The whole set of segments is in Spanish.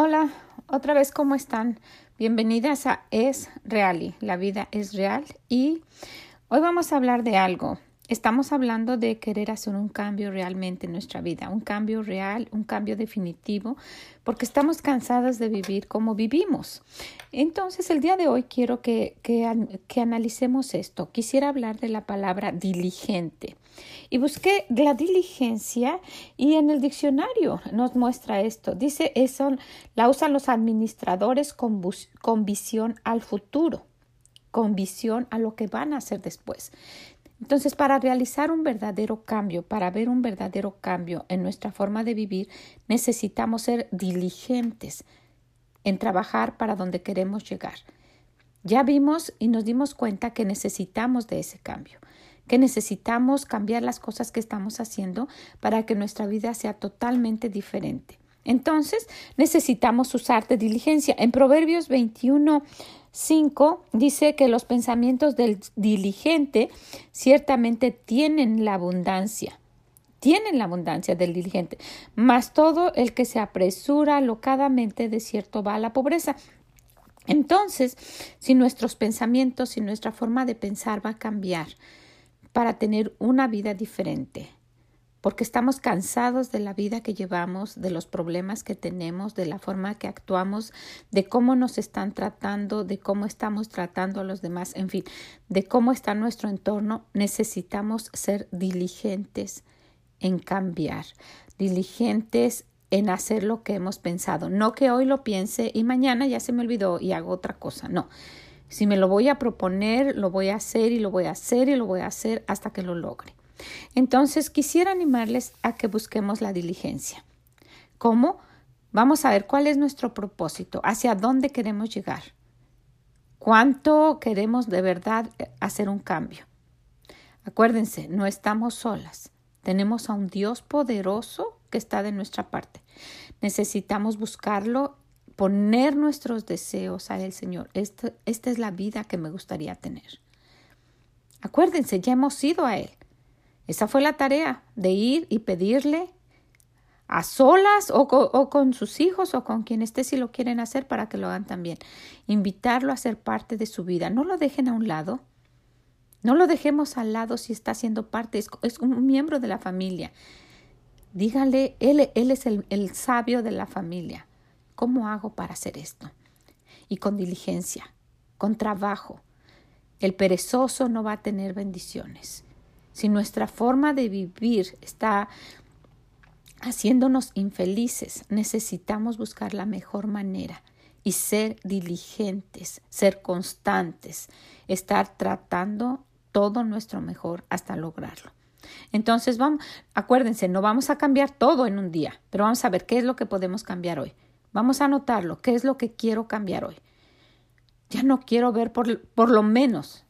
Hola, otra vez, ¿cómo están? Bienvenidas a Es Real, la vida es real y hoy vamos a hablar de algo Estamos hablando de querer hacer un cambio realmente en nuestra vida, un cambio real, un cambio definitivo, porque estamos cansadas de vivir como vivimos. Entonces, el día de hoy quiero que, que, analicemos esto. Quisiera hablar de la palabra diligente. Y busqué la diligencia y en el diccionario nos muestra esto. Dice eso, la usan los administradores con, con visión al futuro con visión a lo que van a hacer después. Entonces, para realizar un verdadero cambio, para ver un verdadero cambio en nuestra forma de vivir, necesitamos ser diligentes en trabajar para donde queremos llegar. Ya vimos y nos dimos cuenta que necesitamos de ese cambio, que necesitamos cambiar las cosas que estamos haciendo para que nuestra vida sea totalmente diferente. Entonces, necesitamos usar de diligencia. En Proverbios 21, 5 dice que los pensamientos del diligente ciertamente tienen la abundancia. Tienen la abundancia del diligente, mas todo el que se apresura locadamente de cierto va a la pobreza. Entonces, si nuestros pensamientos, si nuestra forma de pensar va a cambiar para tener una vida diferente, porque estamos cansados de la vida que llevamos, de los problemas que tenemos, de la forma que actuamos, de cómo nos están tratando, de cómo estamos tratando a los demás, en fin, de cómo está nuestro entorno, necesitamos ser diligentes en cambiar, diligentes en hacer lo que hemos pensado, no que hoy lo piense y mañana ya se me olvidó y hago otra cosa, no. Si me lo voy a proponer, lo voy a hacer y lo voy a hacer y lo voy a hacer hasta que lo logre. Entonces, quisiera animarles a que busquemos la diligencia. ¿Cómo? Vamos a ver cuál es nuestro propósito, hacia dónde queremos llegar, cuánto queremos de verdad hacer un cambio. Acuérdense, no estamos solas, tenemos a un Dios poderoso que está de nuestra parte. Necesitamos buscarlo, poner nuestros deseos a Él, Señor. Esta, esta es la vida que me gustaría tener. Acuérdense, ya hemos ido a Él. Esa fue la tarea de ir y pedirle a solas o, con sus hijos o con quien esté si lo quieren hacer para que lo hagan también. Invitarlo a ser parte de su vida. No lo dejen a un lado. No lo dejemos al lado si está siendo parte, es, un miembro de la familia. Dígale, él, él es el sabio de la familia. ¿Cómo hago para hacer esto? Y con diligencia, con trabajo. El perezoso no va a tener bendiciones si nuestra forma de vivir está haciéndonos infelices, necesitamos buscar la mejor manera y ser diligentes, ser constantes, estar tratando todo nuestro mejor hasta lograrlo. Entonces, vamos, acuérdense, no vamos a cambiar todo en un día, pero vamos a ver qué es lo que podemos cambiar hoy. Vamos a anotarlo, qué es lo que quiero cambiar hoy. Ya no quiero ver por, por lo menos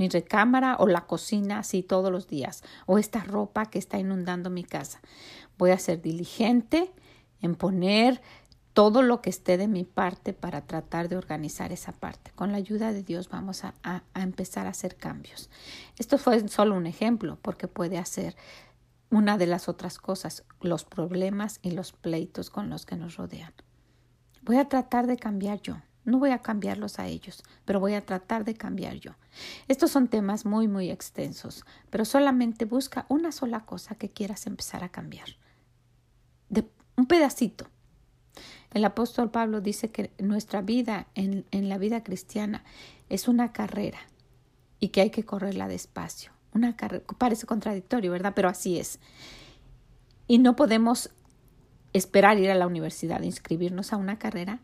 mi recámara o la cocina así todos los días, o esta ropa que está inundando mi casa. Voy a ser diligente en poner todo lo que esté de mi parte para tratar de organizar esa parte. Con la ayuda de Dios vamos a, empezar a hacer cambios. Esto fue solo un ejemplo porque puede hacer una de las otras cosas, los problemas y los pleitos con los que nos rodean. Voy a tratar de cambiar yo. No voy a cambiarlos a ellos, pero voy a tratar de cambiar yo. Estos son temas muy, muy extensos, pero solamente busca una sola cosa que quieras empezar a cambiar. De un pedacito. El apóstol Pablo dice que nuestra vida en, en la vida cristiana es una carrera y que hay que correrla despacio. Una carrera, parece contradictorio, ¿verdad? Pero así es. Y no podemos esperar ir a la universidad, inscribirnos a una carrera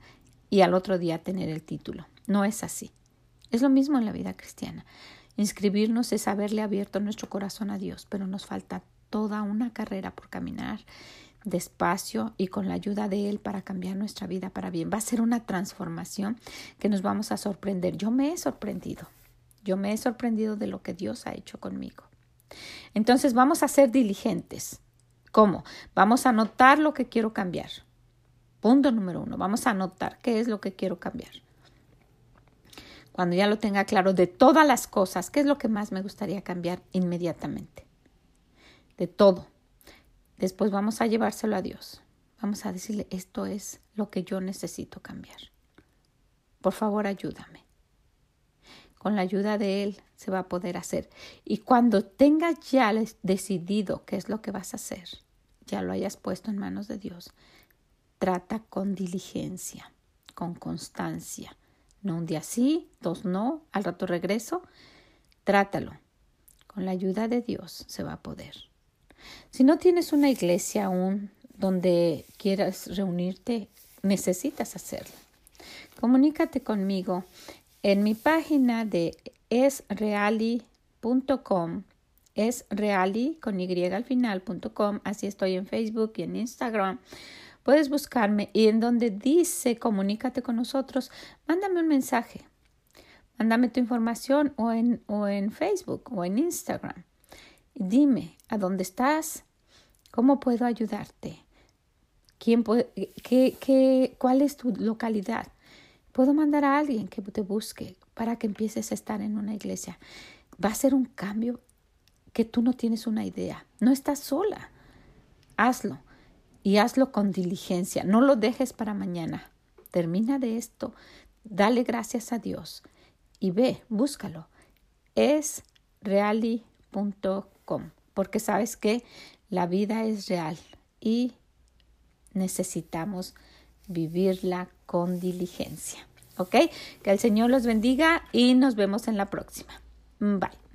y al otro día tener el título. No es así. Es lo mismo en la vida cristiana. Inscribirnos es haberle abierto nuestro corazón a Dios, pero nos falta toda una carrera por caminar despacio y con la ayuda de Él para cambiar nuestra vida para bien. Va a ser una transformación que nos vamos a sorprender. Yo me he sorprendido. Yo me he sorprendido de lo que Dios ha hecho conmigo. Entonces vamos a ser diligentes. ¿Cómo? Vamos a notar lo que quiero cambiar. Punto número uno, vamos a anotar qué es lo que quiero cambiar. Cuando ya lo tenga claro de todas las cosas, qué es lo que más me gustaría cambiar inmediatamente. De todo. Después vamos a llevárselo a Dios. vamos a decirle, esto es lo que yo necesito cambiar. Por favor, ayúdame. Con la ayuda de Él se va a poder hacer. Y cuando tengas ya decidido qué es lo que vas a hacer, ya lo hayas puesto en manos de Dios, trata con diligencia, con constancia. No un día sí, dos no, al rato regreso. Trátalo. Con la ayuda de Dios se va a poder. Si no tienes una iglesia aún donde quieras reunirte, necesitas hacerlo. Comunícate conmigo en mi página de esreali.com es reali con y al final.com, así estoy en Facebook y en Instagram. Puedes buscarme y en donde dice comunícate con nosotros, mándame un mensaje. Mándame tu información o en, o en Facebook o en Instagram. Dime a dónde estás, cómo puedo ayudarte, quién puede, qué, qué, cuál es tu localidad. Puedo mandar a alguien que te busque para que empieces a estar en una iglesia. Va a ser un cambio que tú no tienes una idea. No estás sola. Hazlo y hazlo con diligencia. No lo dejes para mañana. Termina de esto. Dale gracias a Dios y ve, búscalo. Es reali.com porque sabes que la vida es real y necesitamos vivirla con diligencia. ¿Ok? Que el Señor los bendiga y nos vemos en la próxima. Bye.